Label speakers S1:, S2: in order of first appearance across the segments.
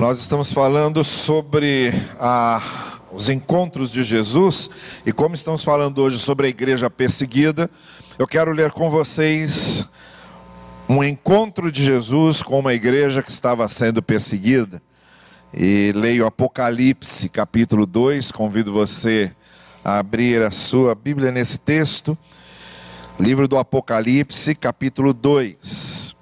S1: Nós estamos falando sobre a, os encontros de Jesus e como estamos falando hoje sobre a igreja perseguida, eu quero ler com vocês um encontro de Jesus com uma igreja que estava sendo perseguida. E leio Apocalipse, capítulo 2. Convido você a abrir a sua Bíblia nesse texto. Livro do Apocalipse, capítulo 2.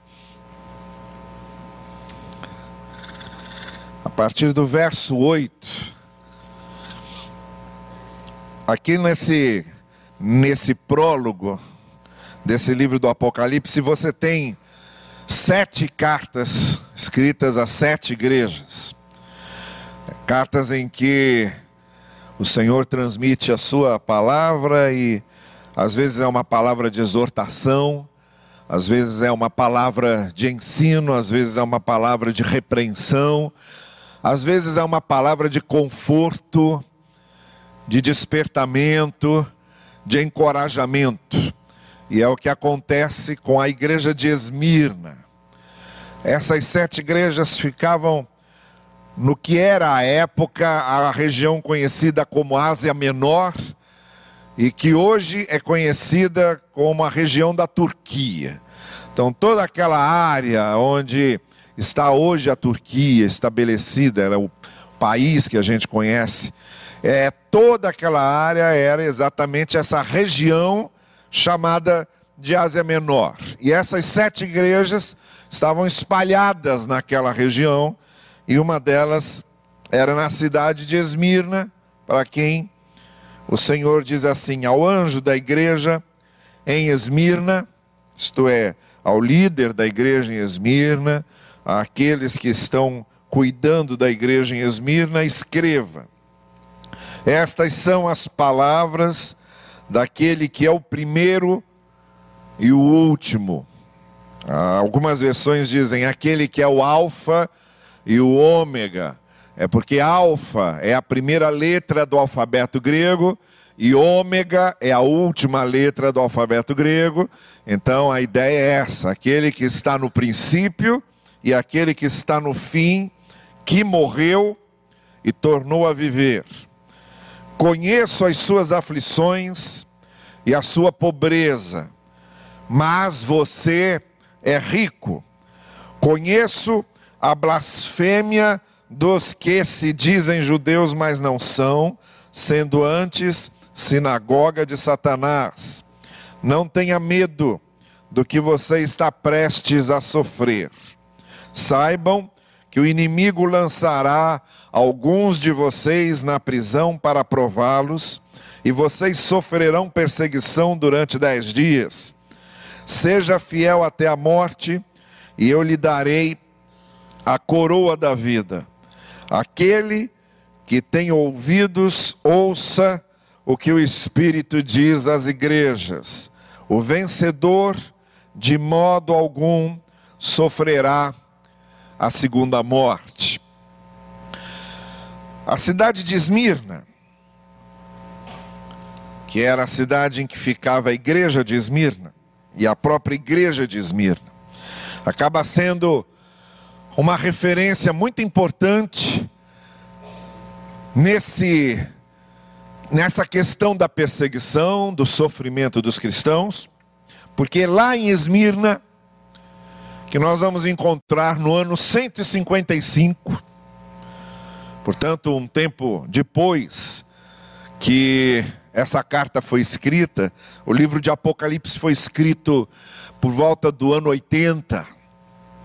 S1: Partir do verso 8. Aqui nesse, nesse prólogo desse livro do Apocalipse, você tem sete cartas escritas a sete igrejas. Cartas em que o Senhor transmite a sua palavra e às vezes é uma palavra de exortação, às vezes é uma palavra de ensino, às vezes é uma palavra de repreensão, às vezes é uma palavra de conforto, de despertamento, de encorajamento. E é o que acontece com a igreja de Esmirna. Essas sete igrejas ficavam no que era à época a região conhecida como Ásia Menor e que hoje é conhecida como a região da Turquia. Então, toda aquela área onde está hoje a Turquia estabelecida, é o país que a gente conhece. É, toda aquela área era exatamente essa região chamada de Ásia Menor. E essas sete igrejas estavam espalhadas naquela região, e uma delas era na cidade de Esmirna, para quem o Senhor diz assim: ao anjo da igreja em Esmirna, isto é, ao líder da igreja em Esmirna, àqueles que estão cuidando da igreja em Esmirna, escreva. Estas são as palavras daquele que é o primeiro e o último. Algumas versões dizem aquele que é o Alfa e o Ômega. É porque Alfa é a primeira letra do alfabeto grego e Ômega é a última letra do alfabeto grego. Então a ideia é essa: aquele que está no princípio e aquele que está no fim, que morreu e tornou a viver. Conheço as suas aflições e a sua pobreza, mas você é rico. Conheço a blasfêmia dos que se dizem judeus, mas não são, sendo antes sinagoga de Satanás. Não tenha medo do que você está prestes a sofrer. Saibam que o inimigo lançará alguns de vocês na prisão para prová-los, e vocês sofrerão perseguição durante dez dias. Seja fiel até a morte, e eu lhe darei a coroa da vida. Aquele que tem ouvidos, ouça o que o Espírito diz às igrejas. O vencedor, de modo algum, sofrerá a segunda morte. A cidade de Esmirna, que era a cidade em que ficava a igreja de Esmirna, e a própria igreja de Esmirna, acaba sendo uma referência muito importante nesse nessa questão da perseguição, do sofrimento dos cristãos, porque lá em Esmirna que nós vamos encontrar no ano 155, portanto, um tempo depois que essa carta foi escrita, o livro de Apocalipse foi escrito por volta do ano 80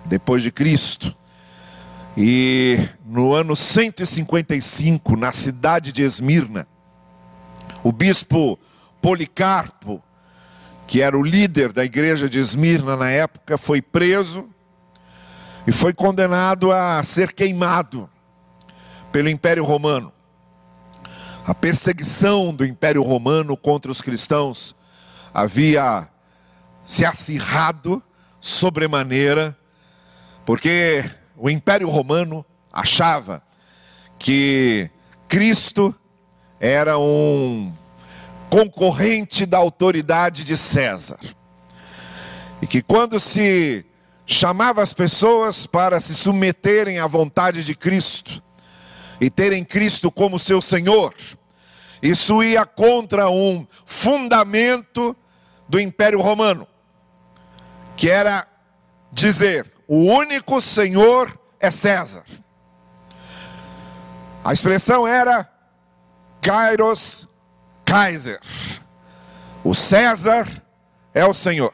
S1: depois de Cristo. E no ano 155, na cidade de Esmirna, o bispo Policarpo que era o líder da igreja de Esmirna na época, foi preso e foi condenado a ser queimado pelo Império Romano. A perseguição do Império Romano contra os cristãos havia se acirrado sobremaneira, porque o Império Romano achava que Cristo era um concorrente da autoridade de César. E que quando se chamava as pessoas para se submeterem à vontade de Cristo e terem Cristo como seu Senhor. Isso ia contra um fundamento do Império Romano, que era dizer: o único Senhor é César. A expressão era Kairos Kaiser. O César é o Senhor.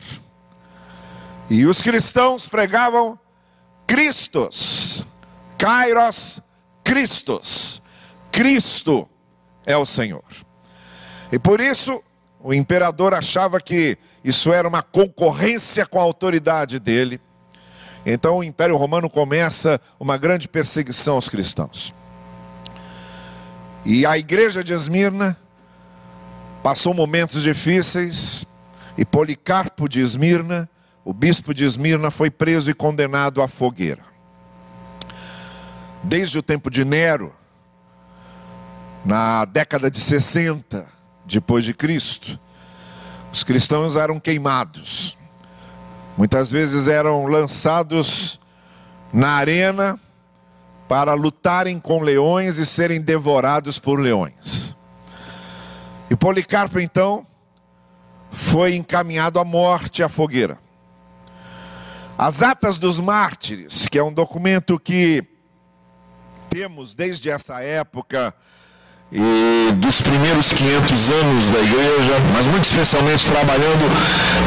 S1: E os cristãos pregavam Cristos, Kairos Cristos. Cristo é o Senhor. E por isso o imperador achava que isso era uma concorrência com a autoridade dele. Então o Império Romano começa uma grande perseguição aos cristãos. E a igreja de Esmirna passou momentos difíceis, e Policarpo de Esmirna, o bispo de Esmirna, foi preso e condenado à fogueira. Desde o tempo de Nero, na década de 60 depois de Cristo, os cristãos eram queimados. Muitas vezes eram lançados na arena para lutarem com leões e serem devorados por leões. E Policarpo então foi encaminhado à morte à fogueira. As Atas dos Mártires, que é um documento que temos desde essa época e dos primeiros 500 anos da igreja, mas muito especialmente trabalhando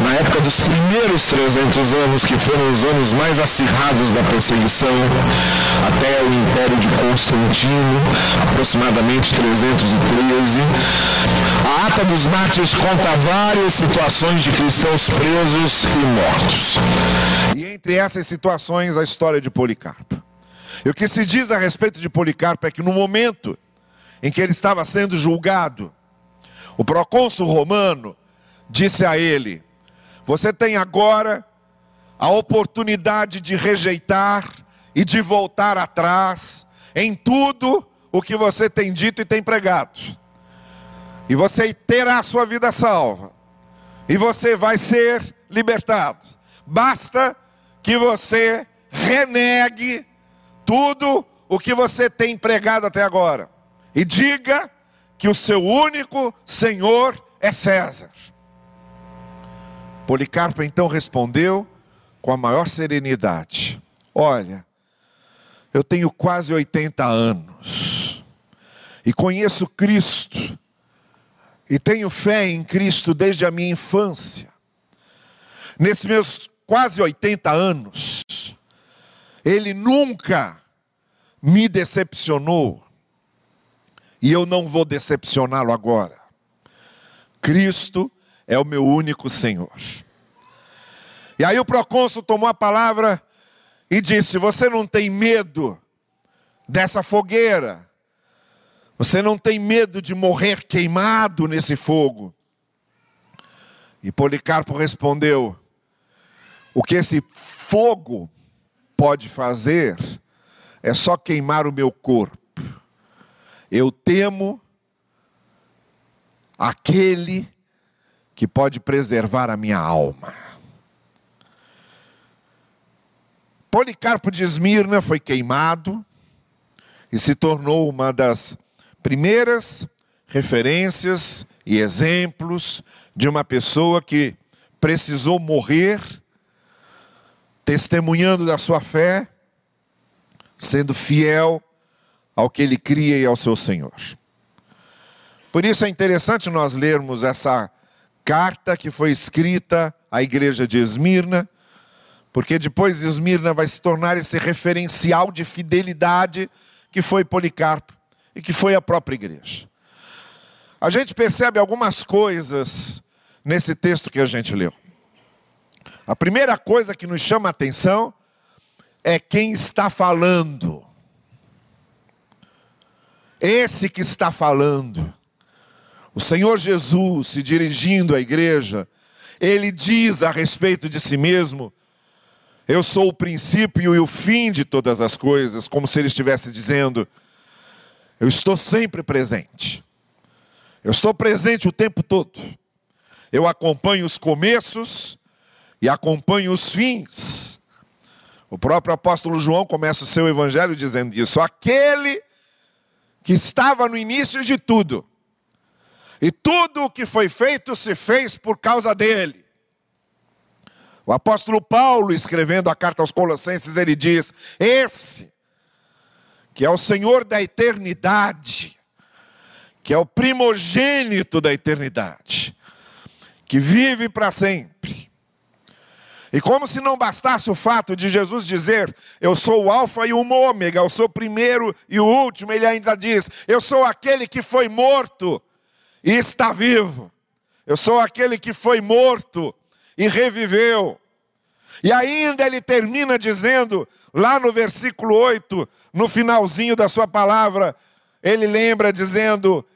S1: na época dos primeiros 300 anos, que foram os anos mais acirrados da perseguição, até o Império de Constantino, aproximadamente 313. A Ata dos Mártires conta várias situações de cristãos presos e mortos. E entre essas situações, a história de Policarpo. E o que se diz a respeito de Policarpo é que no momento em que ele estava sendo julgado, o procônsul romano disse a ele: Você tem agora a oportunidade de rejeitar e de voltar atrás em tudo o que você tem dito e tem pregado. E você terá a sua vida salva. E você vai ser libertado. Basta que você renegue tudo o que você tem pregado até agora e diga que o seu único Senhor é César. Policarpo então respondeu com a maior serenidade: Olha, eu tenho quase 80 anos e conheço Cristo e tenho fé em Cristo desde a minha infância. Nesses meus quase 80 anos, Ele nunca me decepcionou e eu não vou decepcioná-lo agora. Cristo é o meu único Senhor. E aí o procônsul tomou a palavra e disse: Você não tem medo dessa fogueira? Você não tem medo de morrer queimado nesse fogo? E Policarpo respondeu: O que esse fogo pode fazer é só queimar o meu corpo. Eu temo aquele que pode preservar a minha alma. Policarpo de Esmirna foi queimado e se tornou uma das primeiras referências e exemplos de uma pessoa que precisou morrer testemunhando da sua fé, sendo fiel ao que ele cria e ao seu Senhor. Por isso é interessante nós lermos essa carta que foi escrita à igreja de Esmirna, porque depois Esmirna vai se tornar esse referencial de fidelidade que foi Policarpo e que foi a própria igreja. A gente percebe algumas coisas nesse texto que a gente leu. A primeira coisa que nos chama a atenção é quem está falando. Esse que está falando, o Senhor Jesus se dirigindo à igreja, ele diz a respeito de si mesmo: Eu sou o princípio e o fim de todas as coisas, como se ele estivesse dizendo: Eu estou sempre presente. Eu estou presente o tempo todo. Eu acompanho os começos e acompanho os fins. O próprio apóstolo João começa o seu evangelho dizendo isso: aquele que estava no início de tudo, e tudo o que foi feito se fez por causa dele. O apóstolo Paulo, escrevendo a carta aos Colossenses, ele diz: Esse, que é o Senhor da eternidade, que é o primogênito da eternidade, que vive para sempre. E como se não bastasse o fato de Jesus dizer: Eu sou o Alfa e o Ômega, eu sou o primeiro e o último, ele ainda diz: Eu sou aquele que foi morto e está vivo. Eu sou aquele que foi morto e reviveu. E ainda ele termina dizendo, lá no versículo 8, no finalzinho da sua palavra, ele lembra dizendo: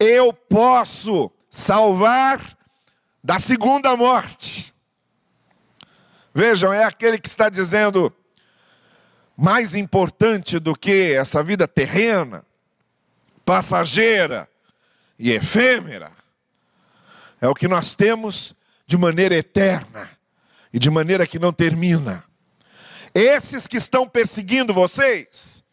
S1: Eu posso salvar da segunda morte. Vejam, é aquele que está dizendo, mais importante do que essa vida terrena, passageira e efêmera, é o que nós temos de maneira eterna e de maneira que não termina. Esses que estão perseguindo vocês,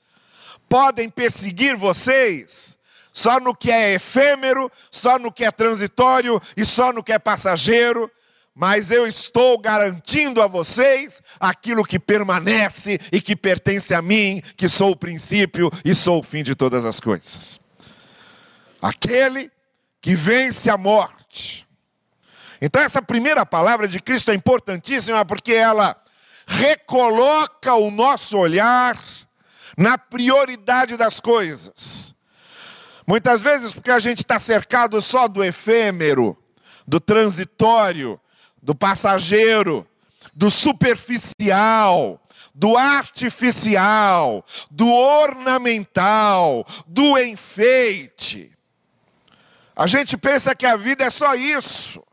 S1: podem perseguir vocês só no que é efêmero, só no que é transitório e só no que é passageiro, mas eu estou garantindo a vocês aquilo que permanece e que pertence a mim, que sou o princípio e sou o fim de todas as coisas. Aquele que vence a morte então, essa primeira palavra de Cristo é importantíssima porque ela recoloca o nosso olhar na prioridade das coisas. Muitas vezes, porque a gente está cercado só do efêmero, do transitório, do passageiro, do superficial, do artificial, do ornamental, do enfeite. A gente pensa que a vida é só isso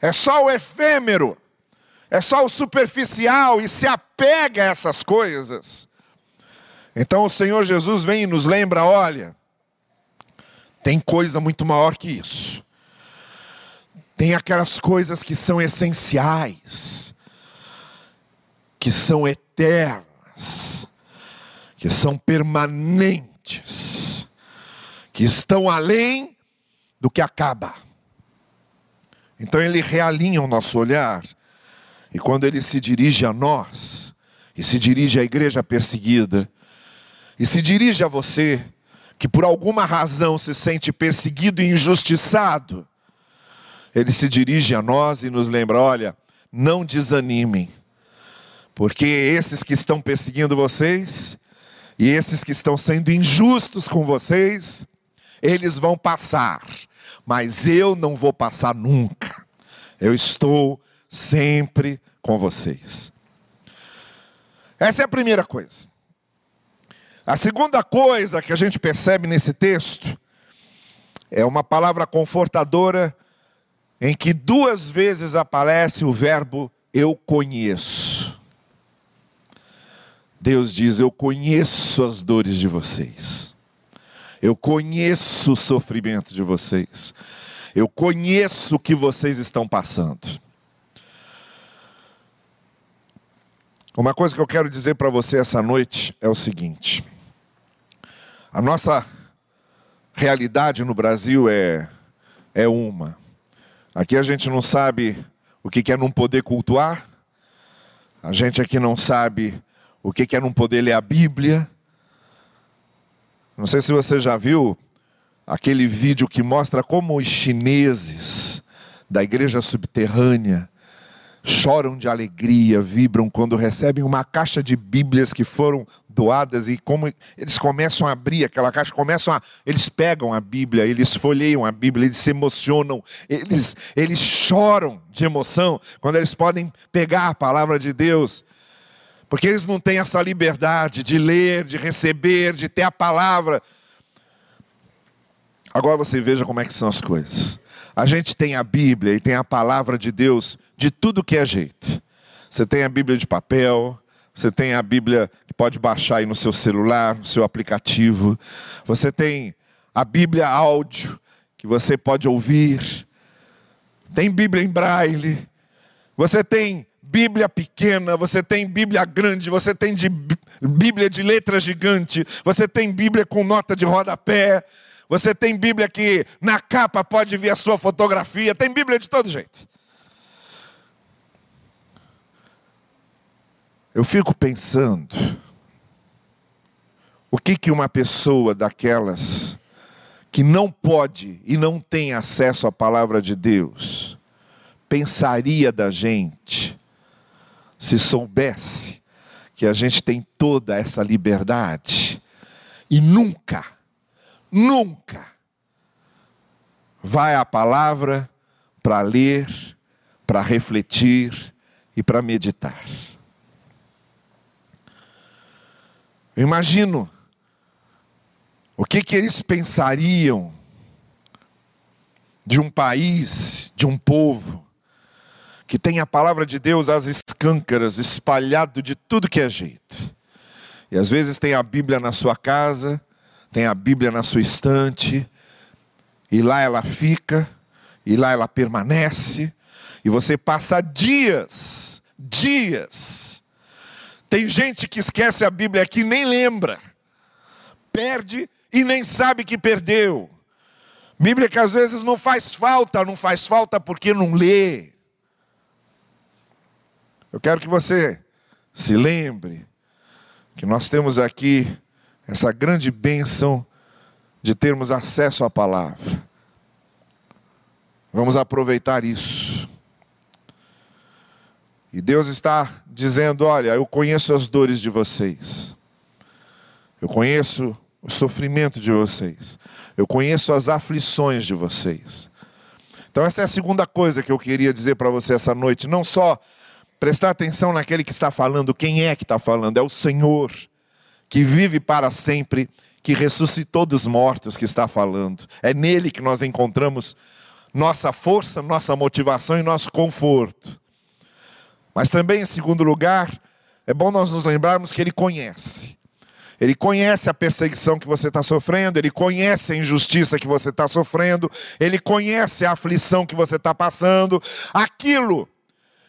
S1: é só o efêmero, é só o superficial e se apega a essas coisas. Então o Senhor Jesus vem e nos lembra: olha, tem coisa muito maior que isso. Tem aquelas coisas que são essenciais, que são eternas, que são permanentes, que estão além do que acaba. Então ele realinha o nosso olhar, e quando ele se dirige a nós, e se dirige à igreja perseguida, e se dirige a você, que por alguma razão se sente perseguido e injustiçado, ele se dirige a nós e nos lembra: olha, não desanimem, porque esses que estão perseguindo vocês, e esses que estão sendo injustos com vocês, eles vão passar mas eu não vou passar nunca. Eu estou sempre com vocês. Essa é a primeira coisa. A segunda coisa que a gente percebe nesse texto é uma palavra confortadora em que duas vezes aparece o verbo eu conheço. Deus diz: Eu conheço as dores de vocês. Eu conheço o sofrimento de vocês. Eu conheço o que vocês estão passando. Uma coisa que eu quero dizer para você essa noite é o seguinte: a nossa realidade no Brasil é, é uma. Aqui a gente não sabe o que é não poder cultuar, a gente aqui não sabe o que é não poder ler a Bíblia, não sei se você já viu aquele vídeo que mostra como os chineses da igreja subterrânea choram de alegria, vibram quando recebem uma caixa de Bíblias que foram doadas e como eles começam a abrir aquela caixa, começam a, eles pegam a Bíblia, eles folheiam a Bíblia, eles se emocionam, eles eles choram de emoção quando eles podem pegar a palavra de Deus porque eles não têm essa liberdade de ler, de receber, de ter a palavra. Agora você veja como é que são as coisas. A gente tem a Bíblia e tem a palavra de Deus de tudo que é jeito. Você tem a Bíblia de papel, você tem a Bíblia que pode baixar aí no seu celular, no seu aplicativo. Você tem a Bíblia áudio que você pode ouvir. Tem Bíblia em braille. Você tem Bíblia pequena, você tem Bíblia grande, você tem de Bíblia de letra gigante, você tem Bíblia com nota de rodapé, você tem Bíblia que na capa pode vir a sua fotografia, tem Bíblia de todo jeito. Eu fico pensando, o que que uma pessoa daquelas que não pode e não tem acesso à palavra de Deus pensaria da gente se soubesse que a gente tem toda essa liberdade e nunca, nunca vai à palavra para ler, para refletir e para meditar. Eu imagino o que, que eles pensariam de um país, de um povo, que tem a palavra de Deus às escâncaras, espalhado de tudo que é jeito. E às vezes tem a Bíblia na sua casa, tem a Bíblia na sua estante, e lá ela fica, e lá ela permanece, e você passa dias, dias. Tem gente que esquece a Bíblia aqui, nem lembra, perde e nem sabe que perdeu. Bíblia que às vezes não faz falta, não faz falta porque não lê. Eu quero que você se lembre que nós temos aqui essa grande bênção de termos acesso à palavra. Vamos aproveitar isso. E Deus está dizendo: Olha, eu conheço as dores de vocês, eu conheço o sofrimento de vocês, eu conheço as aflições de vocês. Então, essa é a segunda coisa que eu queria dizer para você essa noite. Não só prestar atenção naquele que está falando, quem é que está falando? É o Senhor, que vive para sempre, que ressuscitou dos mortos, que está falando. É nele que nós encontramos nossa força, nossa motivação e nosso conforto. Mas também, em segundo lugar, é bom nós nos lembrarmos que Ele conhece. Ele conhece a perseguição que você está sofrendo, ele conhece a injustiça que você está sofrendo, ele conhece a aflição que você está passando, aquilo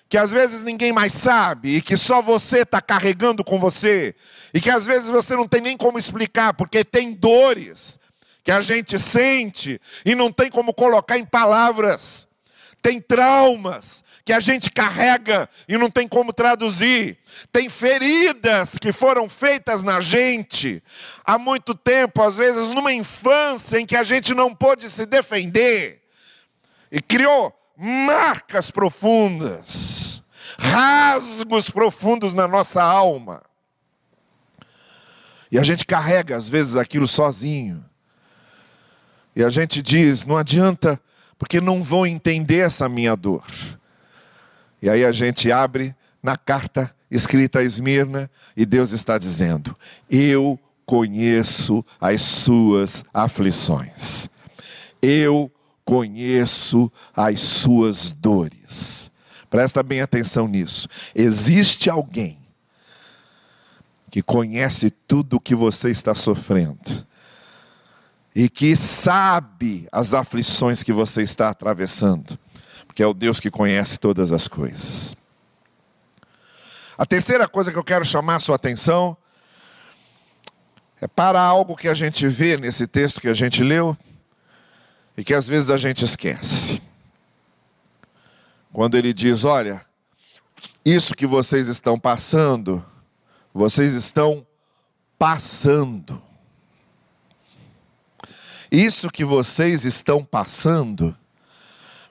S1: que às vezes ninguém mais sabe e que só você está carregando com você, e que às vezes você não tem nem como explicar, porque tem dores que a gente sente e não tem como colocar em palavras, tem traumas que a gente carrega e não tem como traduzir. Tem feridas que foram feitas na gente há muito tempo, às vezes numa infância em que a gente não pôde se defender e criou marcas profundas, rasgos profundos na nossa alma. E a gente carrega às vezes aquilo sozinho. E a gente diz: não adianta, porque não vão entender essa minha dor. E aí a gente abre na carta escrita a Esmirna e Deus está dizendo: Eu conheço as suas aflições. Eu conheço as suas dores. Presta bem atenção nisso. Existe alguém que conhece tudo o que você está sofrendo e que sabe as aflições que você está atravessando que é o Deus que conhece todas as coisas. A terceira coisa que eu quero chamar a sua atenção é para algo que a gente vê nesse texto que a gente leu e que às vezes a gente esquece. Quando ele diz: Olha, isso que vocês estão passando, vocês estão passando. Isso que vocês estão passando,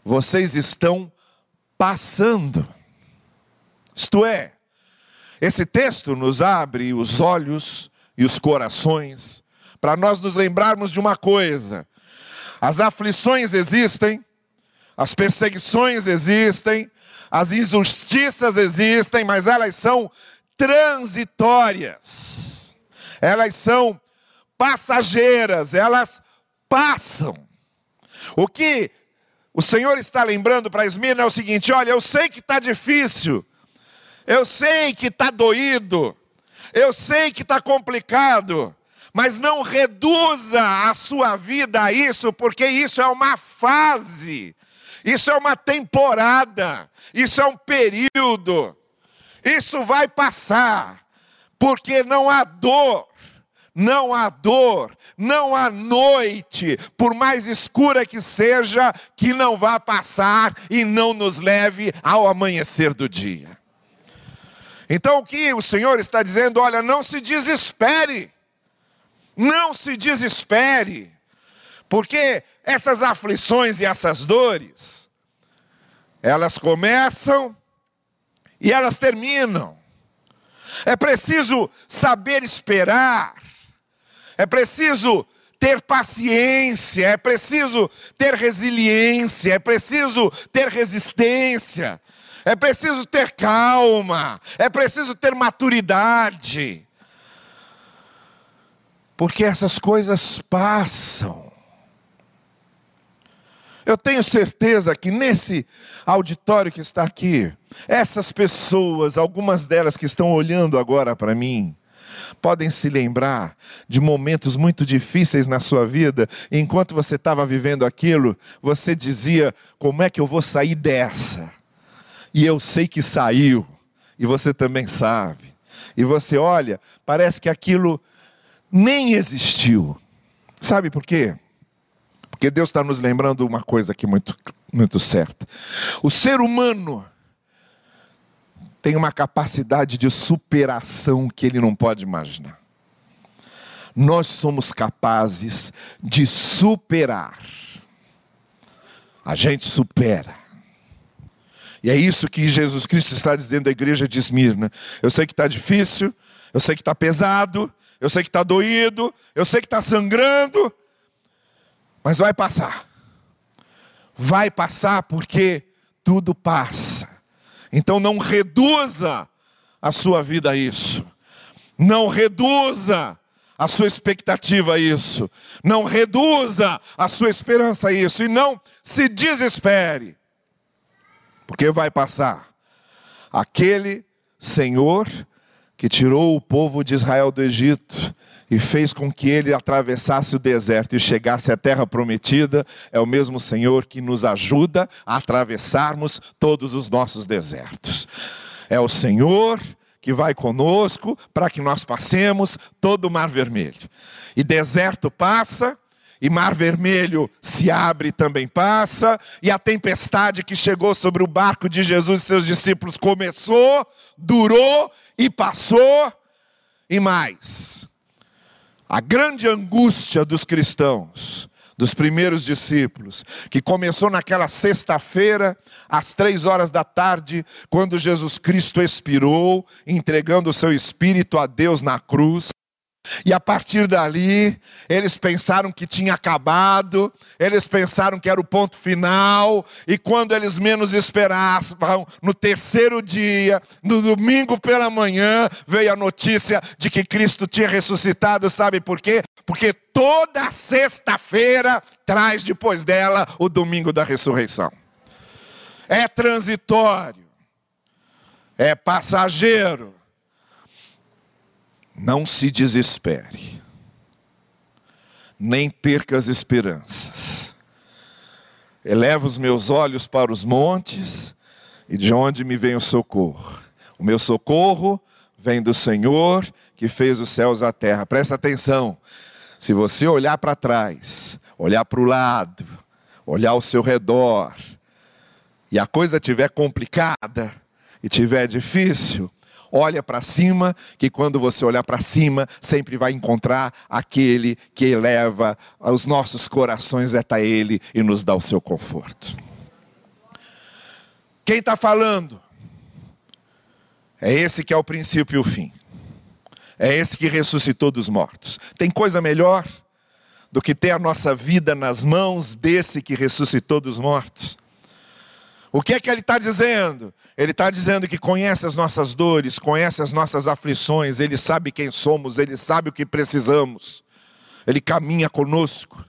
S1: vocês estão passando. Isto é, esse texto nos abre os olhos e os corações para nós nos lembrarmos de uma coisa: as aflições existem, as perseguições existem, as injustiças existem, mas elas são transitórias, elas são passageiras, elas passam. O que o Senhor está lembrando para Esmirna é o seguinte: olha, eu sei que está difícil, eu sei que está doído, eu sei que está complicado, mas não reduza a sua vida a isso, porque isso é uma fase, isso é uma temporada, isso é um período, isso vai passar, porque não há dor, não há dor, não há noite, por mais escura que seja, que não vá passar e não nos leve ao amanhecer do dia. Então o que o Senhor está dizendo? Olha, não se desespere, não se desespere, porque essas aflições e essas dores, elas começam e elas terminam. É preciso saber esperar, é preciso ter paciência, é preciso ter resiliência, é preciso ter resistência, é preciso ter calma, é preciso ter maturidade. Porque essas coisas passam. Eu tenho certeza que nesse auditório que está aqui, essas pessoas, algumas delas que estão olhando agora para mim, podem se lembrar de momentos muito difíceis na sua vida, enquanto você estava vivendo aquilo, você dizia: Como é que eu vou sair dessa? E eu sei que saiu, e você também sabe. E você olha, parece que aquilo nem existiu. Sabe por quê? Porque Deus está nos lembrando uma coisa aqui muito, muito certa. O ser humano tem uma capacidade de superação que ele não pode imaginar. Nós somos capazes de superar. A gente supera. E é isso que Jesus Cristo está dizendo à igreja de Esmirna. Eu sei que está difícil, eu sei que está pesado, eu sei que está doído, eu sei que está sangrando, mas vai passar. Vai passar porque tudo passa. Então não reduza a sua vida a isso. Não reduza a sua expectativa a isso. Não reduza a sua esperança a isso. E não se desespere. Porque vai passar. Aquele Senhor que tirou o povo de Israel do Egito e fez com que ele atravessasse o deserto e chegasse à terra prometida, é o mesmo Senhor que nos ajuda a atravessarmos todos os nossos desertos. É o Senhor que vai conosco para que nós passemos todo o Mar Vermelho. E deserto passa, e Mar Vermelho se abre e também passa, e a tempestade que chegou sobre o barco de Jesus e seus discípulos começou, durou e passou, e mais a grande angústia dos cristãos, dos primeiros discípulos, que começou naquela sexta-feira, às três horas da tarde, quando Jesus Cristo expirou, entregando o seu espírito a Deus na cruz. E a partir dali, eles pensaram que tinha acabado, eles pensaram que era o ponto final, e quando eles menos esperavam, no terceiro dia, no domingo pela manhã, veio a notícia de que Cristo tinha ressuscitado, sabe por quê? Porque toda sexta-feira traz depois dela o domingo da ressurreição. É transitório, é passageiro, não se desespere, nem perca as esperanças. Eleva os meus olhos para os montes, e de onde me vem o socorro? O meu socorro vem do Senhor que fez os céus e a terra. Presta atenção. Se você olhar para trás, olhar para o lado, olhar ao seu redor, e a coisa estiver complicada e estiver difícil, Olha para cima, que quando você olhar para cima, sempre vai encontrar aquele que eleva os nossos corações até Ele e nos dá o seu conforto. Quem está falando? É esse que é o princípio e o fim. É esse que ressuscitou dos mortos. Tem coisa melhor do que ter a nossa vida nas mãos desse que ressuscitou dos mortos? O que é que ele está dizendo? Ele está dizendo que conhece as nossas dores, conhece as nossas aflições, ele sabe quem somos, ele sabe o que precisamos, ele caminha conosco,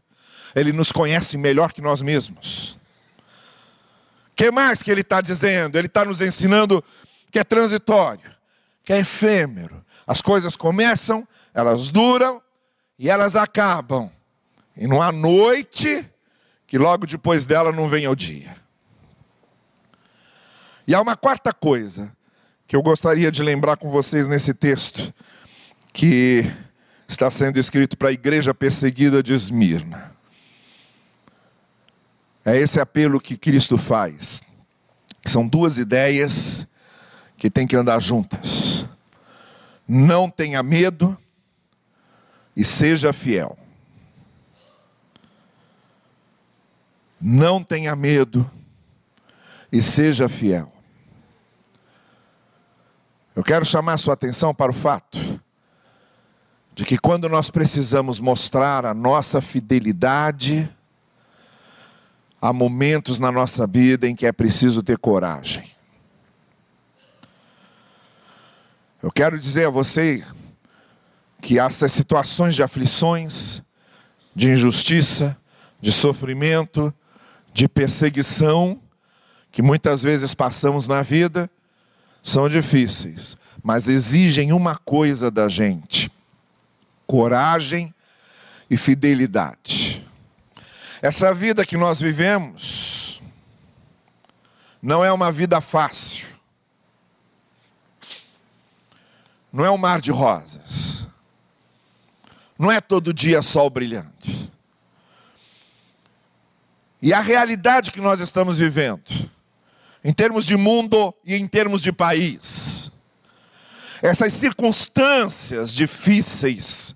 S1: ele nos conhece melhor que nós mesmos. O que mais que ele está dizendo? Ele está nos ensinando que é transitório, que é efêmero. As coisas começam, elas duram e elas acabam. E não há noite que logo depois dela não venha o dia. E há uma quarta coisa que eu gostaria de lembrar com vocês nesse texto, que está sendo escrito para a igreja perseguida de Esmirna. É esse apelo que Cristo faz. São duas ideias que têm que andar juntas. Não tenha medo e seja fiel. Não tenha medo e seja fiel. Eu quero chamar a sua atenção para o fato de que quando nós precisamos mostrar a nossa fidelidade, há momentos na nossa vida em que é preciso ter coragem. Eu quero dizer a você que essas situações de aflições, de injustiça, de sofrimento, de perseguição, que muitas vezes passamos na vida, são difíceis, mas exigem uma coisa da gente: coragem e fidelidade. Essa vida que nós vivemos não é uma vida fácil, não é um mar de rosas, não é todo dia sol brilhando. E a realidade que nós estamos vivendo, em termos de mundo e em termos de país, essas circunstâncias difíceis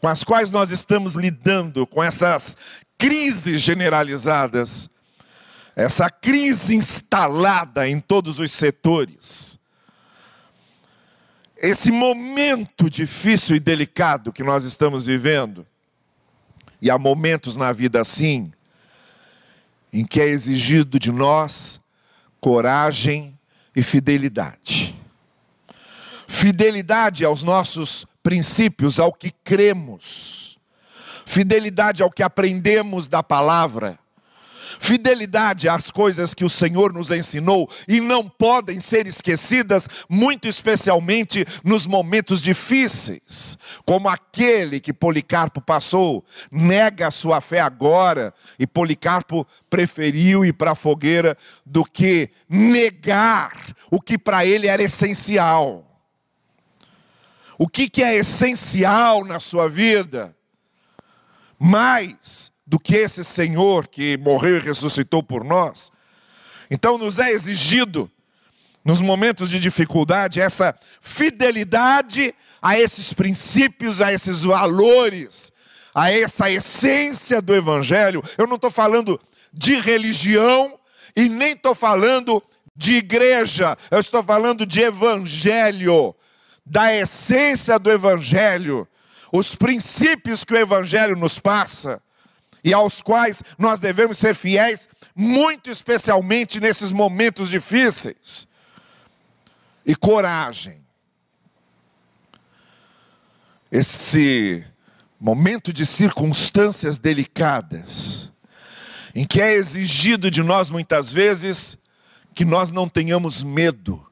S1: com as quais nós estamos lidando, com essas crises generalizadas, essa crise instalada em todos os setores, esse momento difícil e delicado que nós estamos vivendo, e há momentos na vida assim, em que é exigido de nós coragem e fidelidade. Fidelidade aos nossos princípios, ao que cremos, fidelidade ao que aprendemos da palavra, fidelidade às coisas que o Senhor nos ensinou e não podem ser esquecidas, muito especialmente nos momentos difíceis, como aquele que Policarpo passou, nega a sua fé agora, e Policarpo preferiu ir para a fogueira do que negar o que para ele era essencial. O que, que é essencial na sua vida? Mais do que esse Senhor que morreu e ressuscitou por nós. Então, nos é exigido, nos momentos de dificuldade, essa fidelidade a esses princípios, a esses valores, a essa essência do Evangelho. Eu não estou falando de religião e nem estou falando de igreja, eu estou falando de Evangelho, da essência do Evangelho, os princípios que o Evangelho nos passa e aos quais nós devemos ser fiéis, muito especialmente nesses momentos difíceis. E coragem. Esse momento de circunstâncias delicadas, em que é exigido de nós muitas vezes que nós não tenhamos medo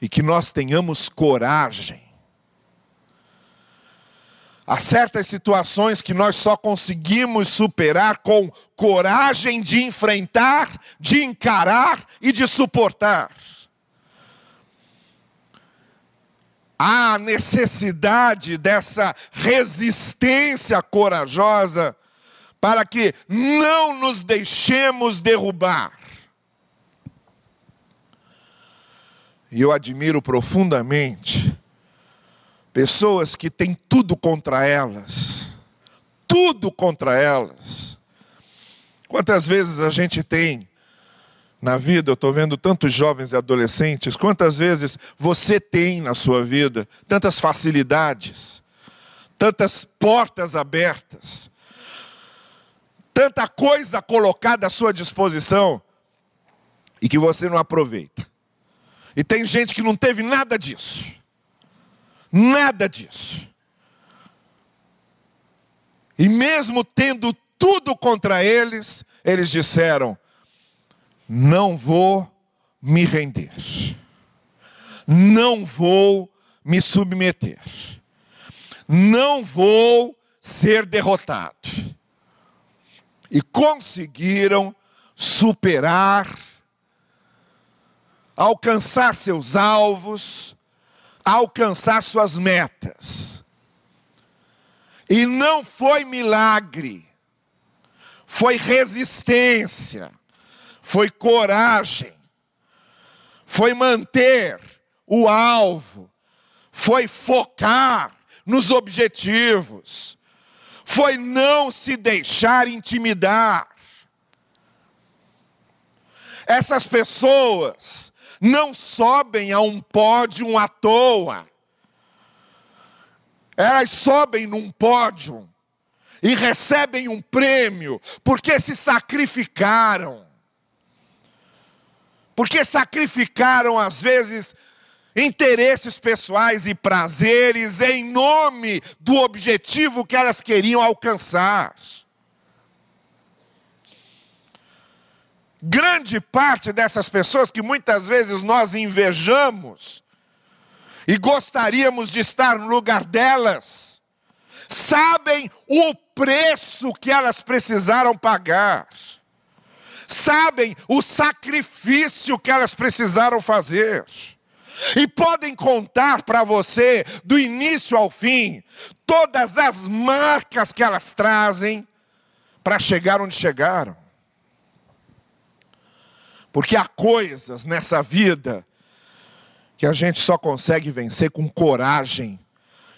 S1: e que nós tenhamos coragem Há certas situações que nós só conseguimos superar com coragem de enfrentar, de encarar e de suportar. Há necessidade dessa resistência corajosa para que não nos deixemos derrubar. E eu admiro profundamente Pessoas que têm tudo contra elas. Tudo contra elas. Quantas vezes a gente tem na vida, eu estou vendo tantos jovens e adolescentes, quantas vezes você tem na sua vida tantas facilidades, tantas portas abertas, tanta coisa colocada à sua disposição e que você não aproveita. E tem gente que não teve nada disso. Nada disso. E mesmo tendo tudo contra eles, eles disseram: não vou me render, não vou me submeter, não vou ser derrotado. E conseguiram superar alcançar seus alvos, alcançar suas metas. E não foi milagre, foi resistência, foi coragem, foi manter o alvo, foi focar nos objetivos, foi não se deixar intimidar. Essas pessoas não sobem a um pódio à toa. Elas sobem num pódio e recebem um prêmio porque se sacrificaram. Porque sacrificaram, às vezes, interesses pessoais e prazeres em nome do objetivo que elas queriam alcançar. Grande parte dessas pessoas que muitas vezes nós invejamos e gostaríamos de estar no lugar delas, sabem o preço que elas precisaram pagar, sabem o sacrifício que elas precisaram fazer e podem contar para você, do início ao fim, todas as marcas que elas trazem para chegar onde chegaram. Porque há coisas nessa vida que a gente só consegue vencer com coragem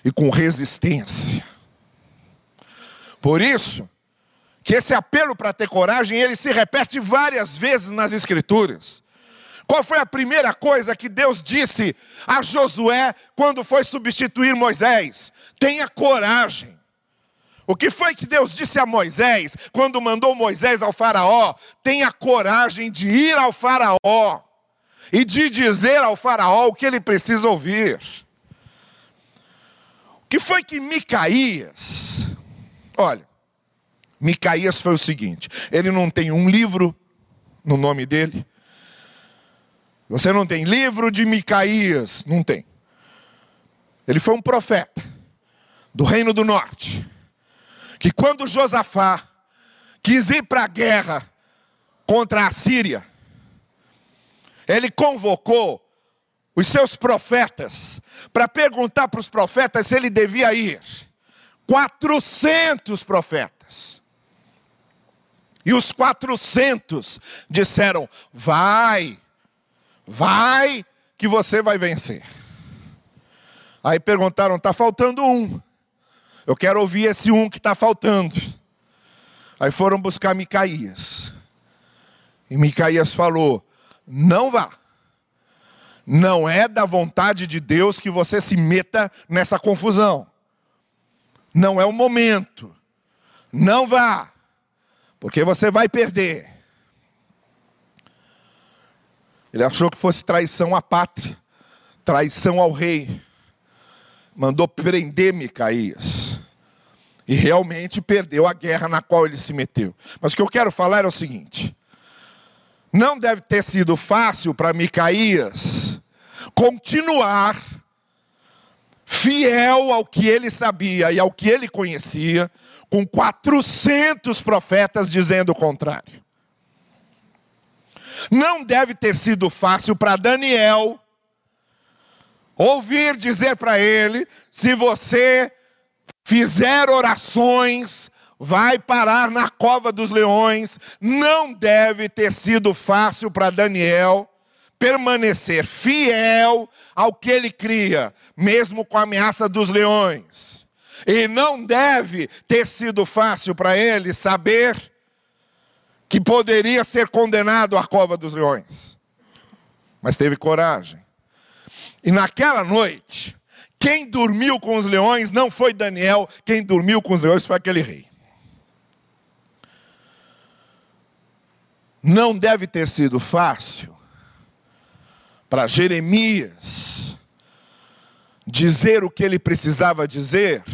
S1: e com resistência. Por isso, que esse apelo para ter coragem, ele se repete várias vezes nas escrituras. Qual foi a primeira coisa que Deus disse a Josué quando foi substituir Moisés? Tenha coragem. O que foi que Deus disse a Moisés quando mandou Moisés ao Faraó? Tenha coragem de ir ao Faraó e de dizer ao Faraó o que ele precisa ouvir. O que foi que Micaías, olha, Micaías foi o seguinte: ele não tem um livro no nome dele, você não tem livro de Micaías? Não tem. Ele foi um profeta do Reino do Norte. Que quando Josafá quis ir para a guerra contra a Síria, ele convocou os seus profetas para perguntar para os profetas se ele devia ir. 400 profetas. E os 400 disseram: vai. Vai que você vai vencer. Aí perguntaram: está faltando um. Eu quero ouvir esse um que está faltando. Aí foram buscar Micaías. E Micaías falou: Não vá. Não é da vontade de Deus que você se meta nessa confusão. Não é o momento. Não vá. Porque você vai perder. Ele achou que fosse traição à pátria, traição ao rei. Mandou prender Micaías. E realmente perdeu a guerra na qual ele se meteu. Mas o que eu quero falar é o seguinte: não deve ter sido fácil para Micaías continuar fiel ao que ele sabia e ao que ele conhecia, com 400 profetas dizendo o contrário. Não deve ter sido fácil para Daniel ouvir dizer para ele: se você fizer orações, vai parar na cova dos leões. Não deve ter sido fácil para Daniel permanecer fiel ao que ele cria, mesmo com a ameaça dos leões. E não deve ter sido fácil para ele saber que poderia ser condenado à cova dos leões, mas teve coragem. E naquela noite, quem dormiu com os leões não foi Daniel, quem dormiu com os leões foi aquele rei. Não deve ter sido fácil para Jeremias dizer o que ele precisava dizer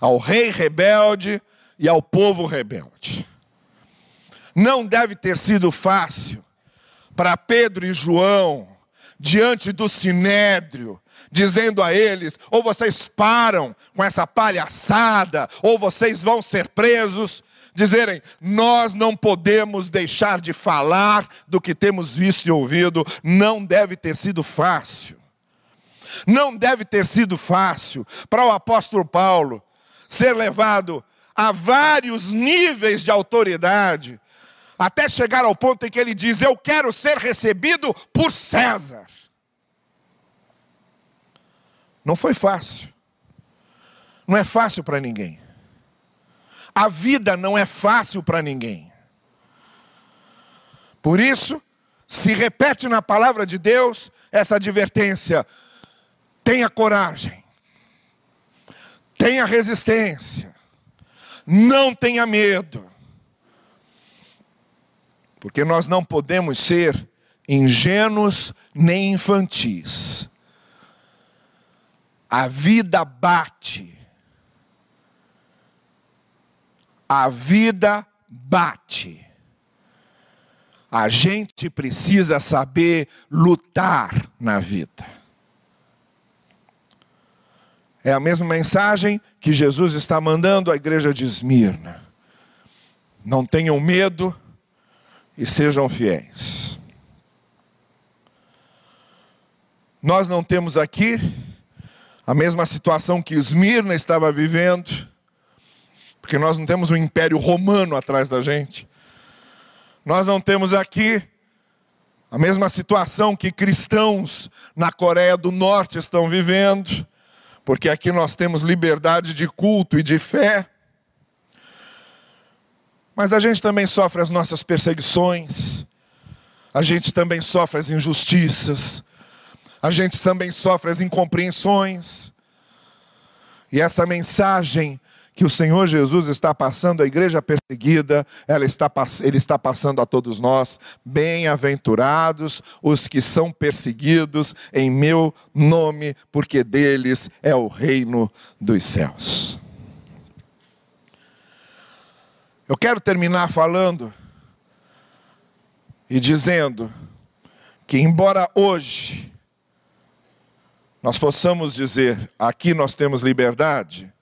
S1: ao rei rebelde e ao povo rebelde. Não deve ter sido fácil para Pedro e João, diante do sinédrio, dizendo a eles: ou vocês param com essa palhaçada, ou vocês vão ser presos. dizerem: nós não podemos deixar de falar do que temos visto e ouvido, não deve ter sido fácil. Não deve ter sido fácil para o apóstolo Paulo ser levado a vários níveis de autoridade, até chegar ao ponto em que ele diz: Eu quero ser recebido por César. Não foi fácil. Não é fácil para ninguém. A vida não é fácil para ninguém. Por isso, se repete na palavra de Deus essa advertência: tenha coragem, tenha resistência, não tenha medo, porque nós não podemos ser ingênuos nem infantis. A vida bate A vida bate. A gente precisa saber lutar na vida. É a mesma mensagem que Jesus está mandando à igreja de Esmirna. Não tenham medo e sejam fiéis. Nós não temos aqui a mesma situação que Esmirna estava vivendo porque nós não temos um império romano atrás da gente. Nós não temos aqui a mesma situação que cristãos na Coreia do Norte estão vivendo, porque aqui nós temos liberdade de culto e de fé. Mas a gente também sofre as nossas perseguições, a gente também sofre as injustiças, a gente também sofre as incompreensões. E essa mensagem que o Senhor Jesus está passando à igreja perseguida, ela está, ele está passando a todos nós. Bem-aventurados os que são perseguidos em meu nome, porque deles é o reino dos céus. Eu quero terminar falando e dizendo que, embora hoje nós possamos dizer aqui nós temos liberdade,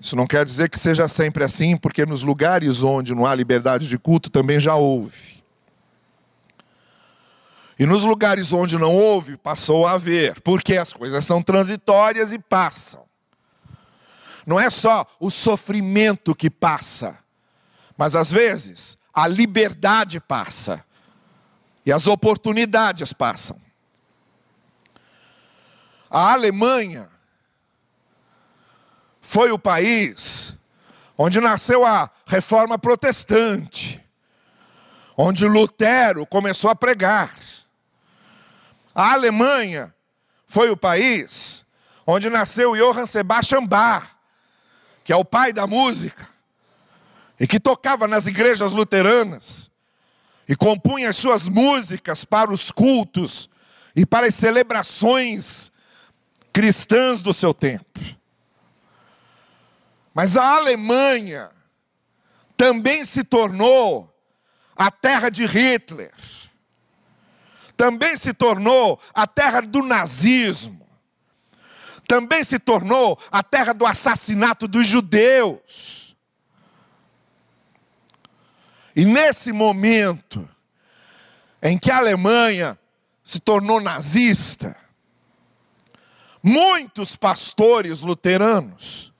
S1: isso não quer dizer que seja sempre assim, porque nos lugares onde não há liberdade de culto também já houve. E nos lugares onde não houve, passou a haver, porque as coisas são transitórias e passam. Não é só o sofrimento que passa, mas às vezes a liberdade passa e as oportunidades passam. A Alemanha foi o país onde nasceu a reforma protestante, onde Lutero começou a pregar. A Alemanha foi o país onde nasceu Johann Sebastian Bach, que é o pai da música, e que tocava nas igrejas luteranas, e compunha as suas músicas para os cultos e para as celebrações cristãs do seu tempo. Mas a Alemanha também se tornou a terra de Hitler, também se tornou a terra do nazismo, também se tornou a terra do assassinato dos judeus. E nesse momento em que a Alemanha se tornou nazista, muitos pastores luteranos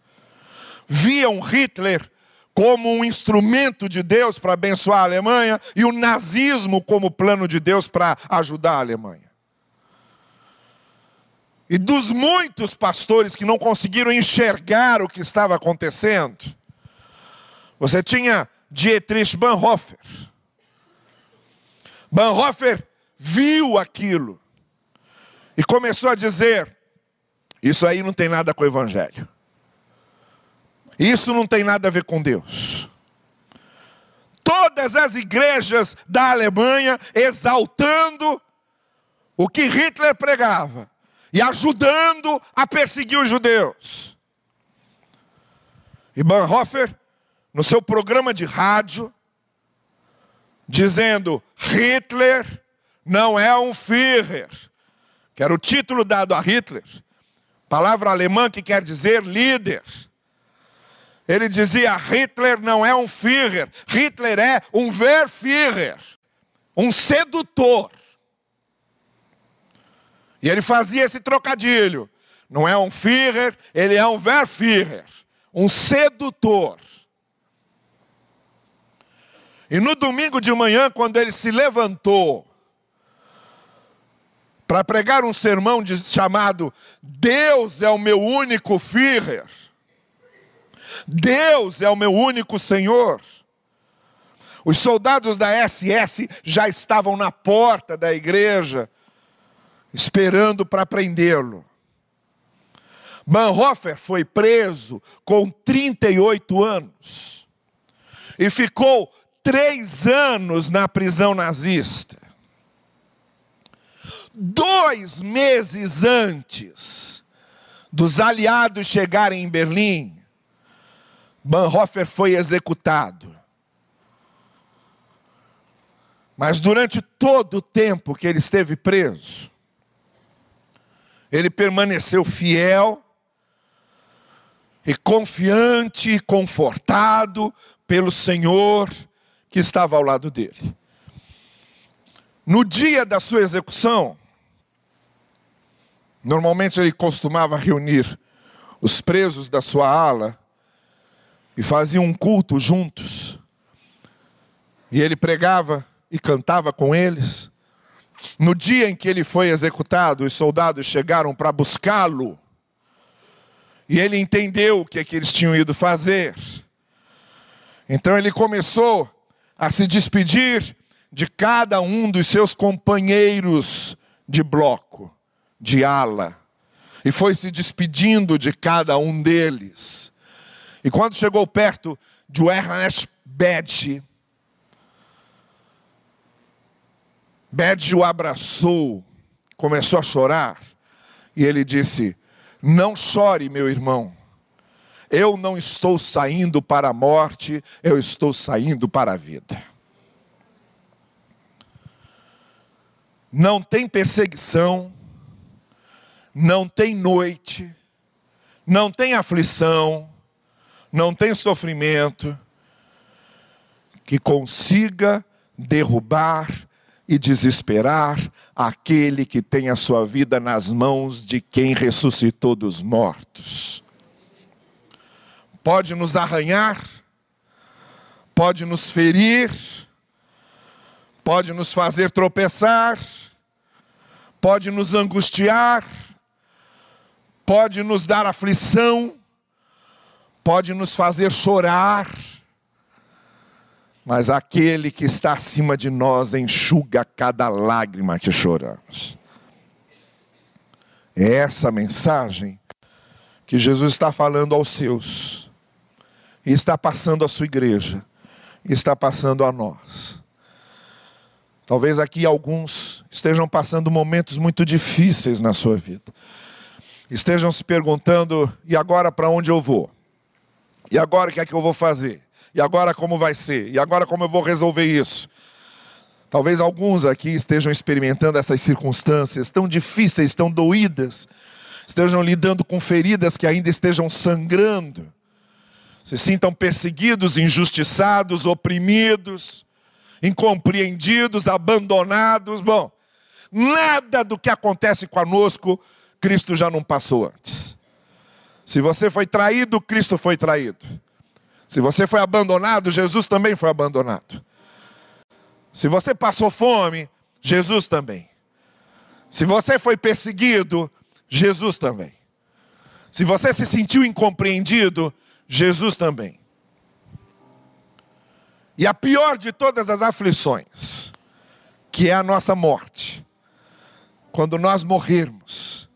S1: viam Hitler como um instrumento de Deus para abençoar a Alemanha e o nazismo como plano de Deus para ajudar a Alemanha. E dos muitos pastores que não conseguiram enxergar o que estava acontecendo, você tinha Dietrich Bonhoeffer. Bonhoeffer viu aquilo e começou a dizer: Isso aí não tem nada com o Evangelho. Isso não tem nada a ver com Deus. Todas as igrejas da Alemanha exaltando o que Hitler pregava e ajudando a perseguir os judeus. E Bonhoeffer, no seu programa de rádio, dizendo: Hitler não é um Führer, que era o título dado a Hitler, palavra alemã que quer dizer líder. Ele dizia: Hitler não é um Führer, Hitler é um Verführer, um sedutor. E ele fazia esse trocadilho. Não é um Führer, ele é um Verführer, um sedutor. E no domingo de manhã, quando ele se levantou para pregar um sermão de, chamado Deus é o meu único Führer, Deus é o meu único Senhor. Os soldados da SS já estavam na porta da igreja, esperando para prendê-lo. Bonhoeffer foi preso com 38 anos e ficou três anos na prisão nazista. Dois meses antes dos aliados chegarem em Berlim, Bonhoeffer foi executado. Mas durante todo o tempo que ele esteve preso, ele permaneceu fiel e confiante, confortado pelo Senhor que estava ao lado dele. No dia da sua execução, normalmente ele costumava reunir os presos da sua ala e faziam um culto juntos. E ele pregava e cantava com eles. No dia em que ele foi executado, os soldados chegaram para buscá-lo. E ele entendeu o que, é que eles tinham ido fazer. Então ele começou a se despedir de cada um dos seus companheiros de bloco, de ala, e foi se despedindo de cada um deles. E quando chegou perto de Ernest Bedge, Bedge o abraçou, começou a chorar, e ele disse: Não chore, meu irmão. Eu não estou saindo para a morte, eu estou saindo para a vida. Não tem perseguição, não tem noite, não tem aflição, não tem sofrimento que consiga derrubar e desesperar aquele que tem a sua vida nas mãos de quem ressuscitou dos mortos. Pode nos arranhar, pode nos ferir, pode nos fazer tropeçar, pode nos angustiar, pode nos dar aflição, pode nos fazer chorar, mas aquele que está acima de nós enxuga cada lágrima que choramos. É essa mensagem que Jesus está falando aos seus e está passando a sua igreja, e está passando a nós. Talvez aqui alguns estejam passando momentos muito difíceis na sua vida. Estejam se perguntando: e agora para onde eu vou? E agora o que é que eu vou fazer? E agora como vai ser? E agora como eu vou resolver isso? Talvez alguns aqui estejam experimentando essas circunstâncias tão difíceis, tão doídas, estejam lidando com feridas que ainda estejam sangrando se sintam perseguidos, injustiçados, oprimidos, incompreendidos, abandonados. Bom, nada do que acontece conosco, Cristo já não passou antes. Se você foi traído, Cristo foi traído. Se você foi abandonado, Jesus também foi abandonado. Se você passou fome, Jesus também. Se você foi perseguido, Jesus também. Se você se sentiu incompreendido, Jesus também. E a pior de todas as aflições, que é a nossa morte, quando nós morrermos,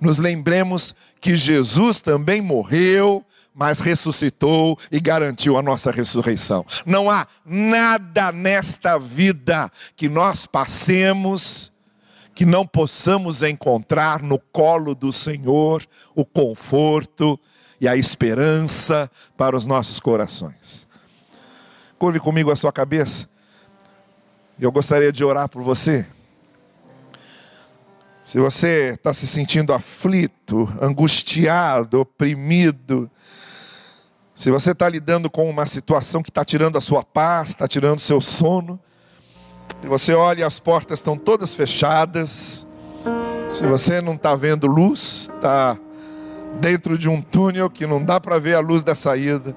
S1: nos lembremos que Jesus também morreu, mas ressuscitou e garantiu a nossa ressurreição. Não há nada nesta vida que nós passemos que não possamos encontrar no colo do Senhor o conforto e a esperança para os nossos corações. Curve comigo a sua cabeça. Eu gostaria de orar por você. Se você está se sentindo aflito, angustiado, oprimido, Se você está lidando com uma situação que está tirando a sua paz, está tirando o seu sono, se você olha e as portas estão todas fechadas, se você não está vendo luz, está dentro de um túnel que não dá para ver a luz da saída.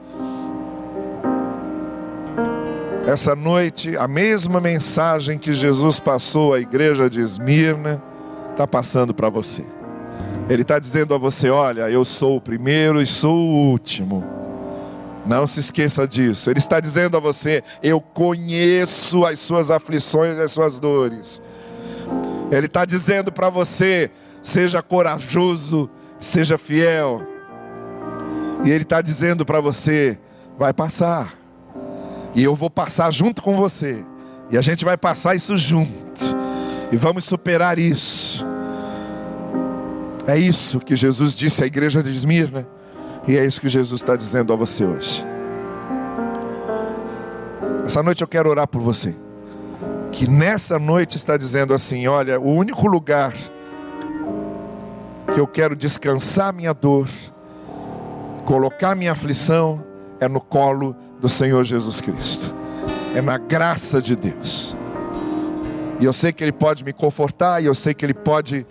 S1: Essa noite, a mesma mensagem que Jesus passou à igreja de Esmirna, está passando para você. Ele está dizendo a você: Olha, eu sou o primeiro e sou o último. Não se esqueça disso. Ele está dizendo a você: Eu conheço as suas aflições e as suas dores. Ele está dizendo para você: Seja corajoso, seja fiel. E Ele está dizendo para você: Vai passar. E eu vou passar junto com você. E a gente vai passar isso junto. E vamos superar isso. É isso que Jesus disse à igreja de Esmirna. E é isso que Jesus está dizendo a você hoje. Essa noite eu quero orar por você. Que nessa noite está dizendo assim: olha, o único lugar que eu quero descansar minha dor, colocar minha aflição, é no colo do Senhor Jesus Cristo, é na graça de Deus. E eu sei que Ele pode me confortar, e eu sei que Ele pode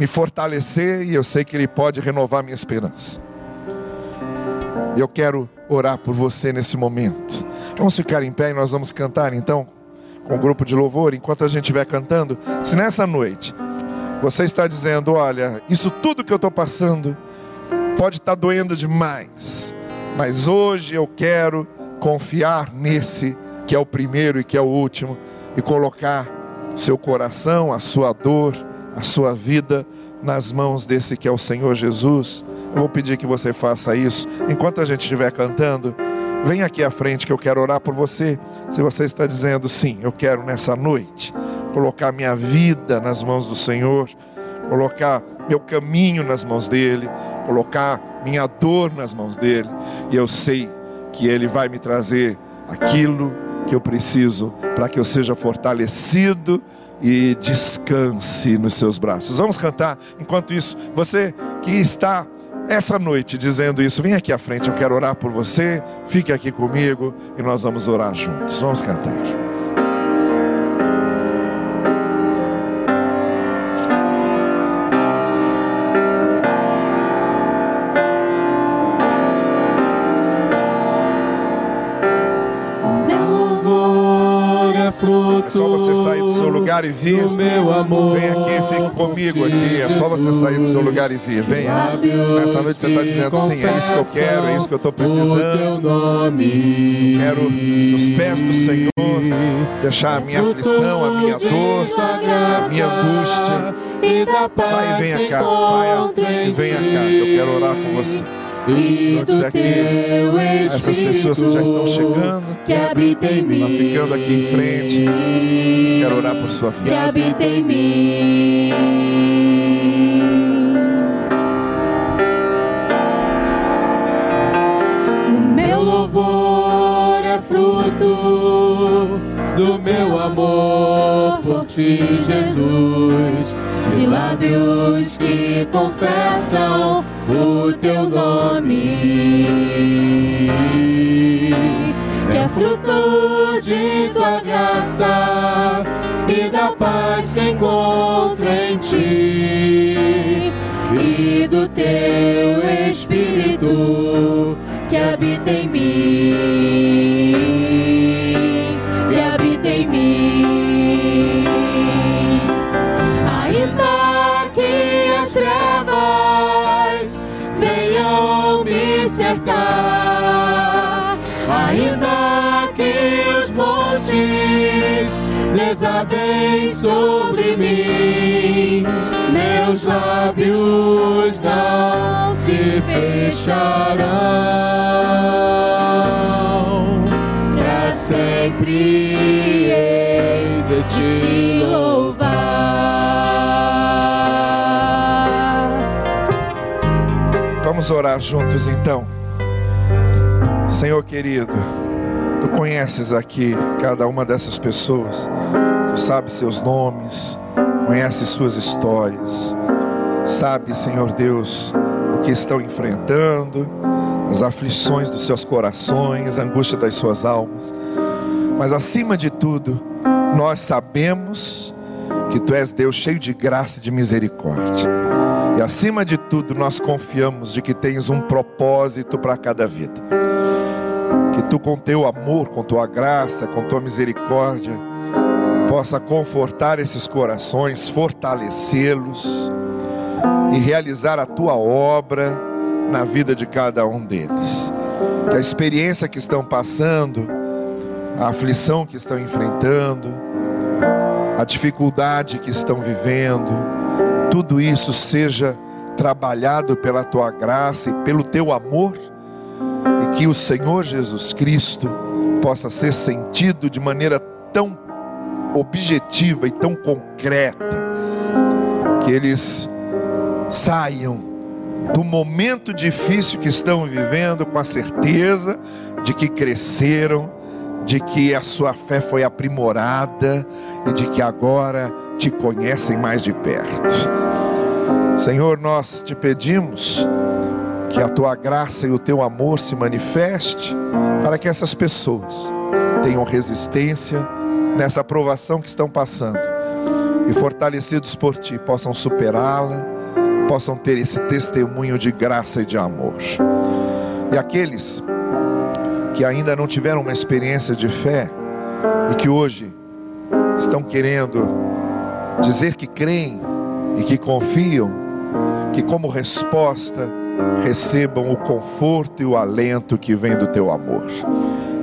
S1: me fortalecer e eu sei que Ele pode renovar minha esperança. Eu quero orar por você nesse momento. Vamos ficar em pé e nós vamos cantar então com o grupo de louvor. Enquanto a gente estiver cantando, se nessa noite você está dizendo: Olha, isso tudo que eu estou passando pode estar doendo demais, mas hoje eu quero confiar nesse que é o primeiro e que é o último e colocar seu coração, a sua dor, a sua vida nas mãos desse que é o Senhor Jesus. Eu vou pedir que você faça isso. Enquanto a gente estiver cantando, vem aqui à frente que eu quero orar por você. Se você está dizendo sim, eu quero nessa noite colocar minha vida nas mãos do Senhor, colocar meu caminho nas mãos dele, colocar minha dor nas mãos dele, e eu sei que ele vai me trazer aquilo que eu preciso para que eu seja fortalecido e descanse nos seus braços. Vamos cantar. Enquanto isso, você que está essa noite dizendo isso, vem aqui à frente, eu quero orar por você. Fique aqui comigo e nós vamos orar juntos. Vamos cantar. Lugar e vir. Vem aqui, fique comigo aqui. É só você sair do seu lugar e vir. Venha. Nessa noite você está dizendo sim, é isso que eu quero, é isso que eu estou precisando. Eu quero nos pés do Senhor deixar a minha aflição, a minha dor, a minha angústia. Sai e venha cá, saia e venha cá. Eu quero orar com você. Vou dizer aqui, essas pessoas que já estão chegando, que habita em mim, ficando aqui em frente, quero orar por sua vida.
S2: Que habita em mim. O meu louvor é fruto do meu amor por ti, Jesus de lábios que confessam o teu nome, que é fruto de tua graça e da paz que encontro em ti. E do teu Espírito que habita em mim, desabem sobre mim, meus lábios não se fecharão. Para sempre hei de te louvar.
S1: Vamos orar juntos então. Senhor querido, conheces aqui cada uma dessas pessoas, tu sabes seus nomes, conheces suas histórias, sabe, Senhor Deus, o que estão enfrentando, as aflições dos seus corações, a angústia das suas almas. Mas acima de tudo, nós sabemos que tu és Deus cheio de graça e de misericórdia. E acima de tudo, nós confiamos de que tens um propósito para cada vida. Tu, com teu amor, com tua graça, com tua misericórdia, possa confortar esses corações, fortalecê-los e realizar a tua obra na vida de cada um deles. Que a experiência que estão passando, a aflição que estão enfrentando, a dificuldade que estão vivendo, tudo isso seja trabalhado pela tua graça e pelo teu amor, que o Senhor Jesus Cristo possa ser sentido de maneira tão objetiva e tão concreta, que eles saiam do momento difícil que estão vivendo com a certeza de que cresceram, de que a sua fé foi aprimorada e de que agora te conhecem mais de perto. Senhor, nós te pedimos que a tua graça e o teu amor se manifeste para que essas pessoas tenham resistência nessa aprovação que estão passando e fortalecidos por ti possam superá-la possam ter esse testemunho de graça e de amor. E aqueles que ainda não tiveram uma experiência de fé e que hoje estão querendo dizer que creem e que confiam, que como resposta recebam o conforto e o alento que vem do teu amor.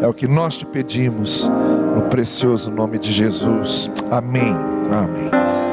S1: É o que nós te pedimos no precioso nome de Jesus. Amém. Amém.